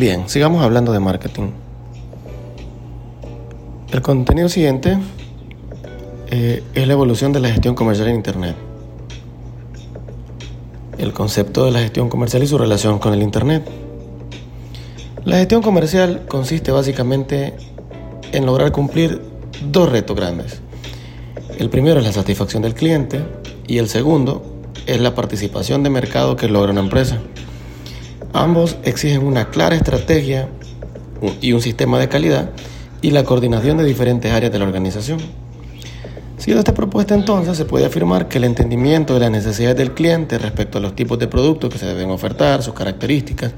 Bien, sigamos hablando de marketing. El contenido siguiente eh, es la evolución de la gestión comercial en Internet. El concepto de la gestión comercial y su relación con el Internet. La gestión comercial consiste básicamente en lograr cumplir dos retos grandes. El primero es la satisfacción del cliente y el segundo es la participación de mercado que logra una empresa. Ambos exigen una clara estrategia y un sistema de calidad y la coordinación de diferentes áreas de la organización. Siendo esta propuesta entonces, se puede afirmar que el entendimiento de las necesidades del cliente respecto a los tipos de productos que se deben ofertar, sus características,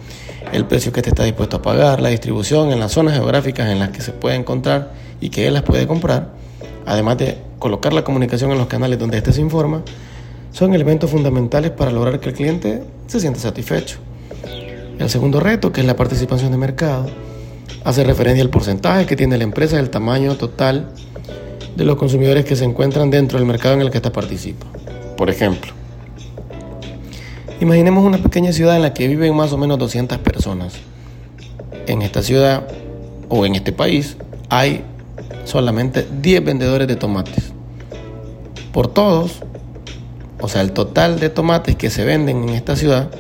el precio que éste está dispuesto a pagar, la distribución en las zonas geográficas en las que se puede encontrar y que él las puede comprar, además de colocar la comunicación en los canales donde éste se informa, son elementos fundamentales para lograr que el cliente se sienta satisfecho. El segundo reto, que es la participación de mercado, hace referencia al porcentaje que tiene la empresa del tamaño total de los consumidores que se encuentran dentro del mercado en el que ésta participa. Por ejemplo, imaginemos una pequeña ciudad en la que viven más o menos 200 personas. En esta ciudad o en este país hay solamente 10 vendedores de tomates. Por todos, o sea, el total de tomates que se venden en esta ciudad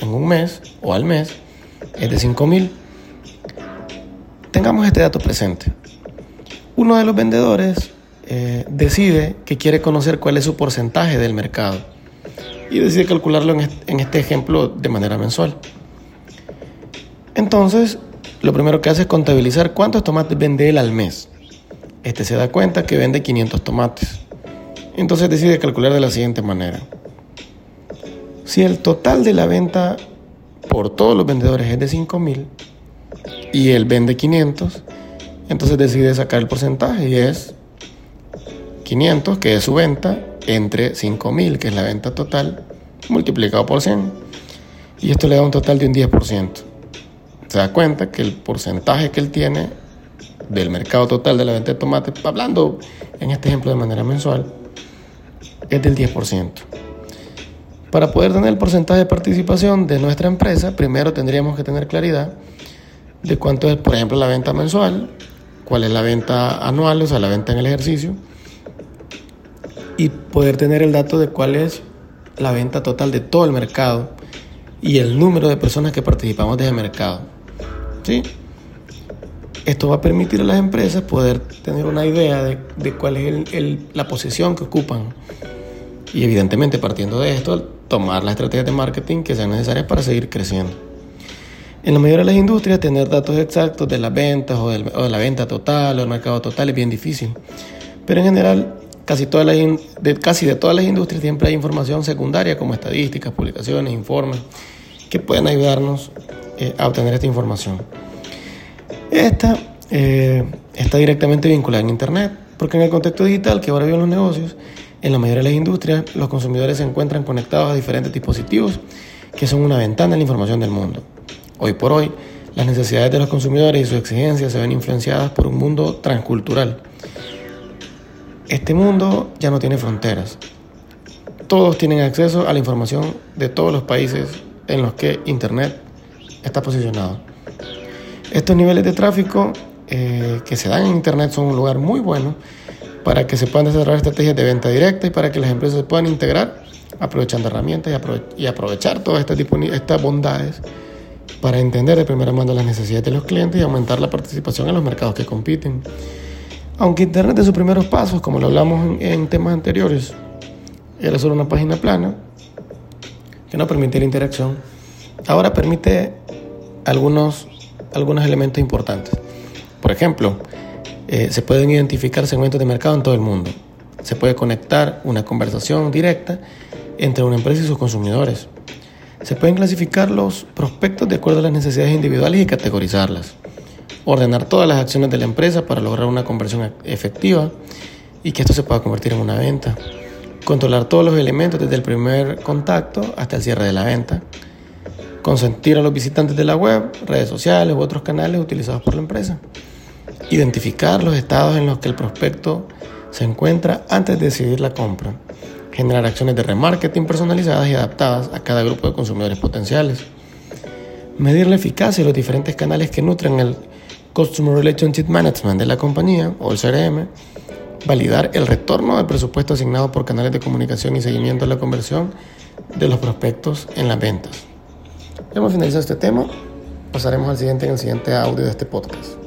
en un mes o al mes es de 5 mil. Tengamos este dato presente. Uno de los vendedores eh, decide que quiere conocer cuál es su porcentaje del mercado y decide calcularlo en este ejemplo de manera mensual. Entonces, lo primero que hace es contabilizar cuántos tomates vende él al mes. Este se da cuenta que vende 500 tomates. Entonces decide calcular de la siguiente manera. Si el total de la venta por todos los vendedores es de 5.000 y él vende 500, entonces decide sacar el porcentaje y es 500, que es su venta, entre 5.000, que es la venta total, multiplicado por 100. Y esto le da un total de un 10%. Se da cuenta que el porcentaje que él tiene del mercado total de la venta de tomate, hablando en este ejemplo de manera mensual, es del 10%. Para poder tener el porcentaje de participación de nuestra empresa, primero tendríamos que tener claridad de cuánto es, por ejemplo, la venta mensual, cuál es la venta anual, o sea, la venta en el ejercicio, y poder tener el dato de cuál es la venta total de todo el mercado y el número de personas que participamos de ese mercado. ¿Sí? Esto va a permitir a las empresas poder tener una idea de, cuál es la posición que ocupan. Y evidentemente partiendo de esto, tomar las estrategias de marketing que sean necesarias para seguir creciendo. En la mayoría de las industrias, tener datos exactos de las ventas o, de la venta total o del mercado total es bien difícil. Pero en general, casi, todas las, de, todas las industrias siempre hay información secundaria como estadísticas, publicaciones, informes, que pueden ayudarnos eh, a obtener esta información. Esta eh, está directamente vinculada en Internet, porque en el contexto digital que ahora viven los negocios, en la mayoría de las industrias, los consumidores se encuentran conectados a diferentes dispositivos que son una ventana de la información del mundo. Hoy por hoy, las necesidades de los consumidores y sus exigencias se ven influenciadas por un mundo transcultural. Este mundo ya no tiene fronteras. Todos tienen acceso a la información de todos los países en los que Internet está posicionado. Estos niveles de tráfico eh, que se dan en Internet son un lugar muy bueno para que se puedan desarrollar estrategias de venta directa y para que las empresas se puedan integrar aprovechando herramientas y, aprovechar todas estas, bondades para entender de primera mano las necesidades de los clientes y aumentar la participación en los mercados que compiten. Aunque Internet de sus primeros pasos, como lo hablamos en, temas anteriores, era solo una página plana que no permitía la interacción, ahora permite algunos, algunos elementos importantes. Por ejemplo, eh, se pueden identificar segmentos de mercado en todo el mundo. Se puede conectar una conversación directa entre una empresa y sus consumidores. Se pueden clasificar los prospectos de acuerdo a las necesidades individuales y categorizarlas. Ordenar todas las acciones de la empresa para lograr una conversión efectiva y que esto se pueda convertir en una venta. Controlar todos los elementos desde el primer contacto hasta el cierre de la venta. Consentir a los visitantes de la web, redes sociales u otros canales utilizados por la empresa identificar los estados en los que el prospecto se encuentra antes de decidir la compra. Generar acciones de remarketing personalizadas y adaptadas a cada grupo de consumidores potenciales. Medir la eficacia de los diferentes canales que nutren el Customer Relationship Management de la compañía o el CRM. Validar el retorno del presupuesto asignado por canales de comunicación y seguimiento de la conversión de los prospectos en las ventas. Hemos finalizado este tema. Pasaremos al siguiente en el siguiente audio de este podcast.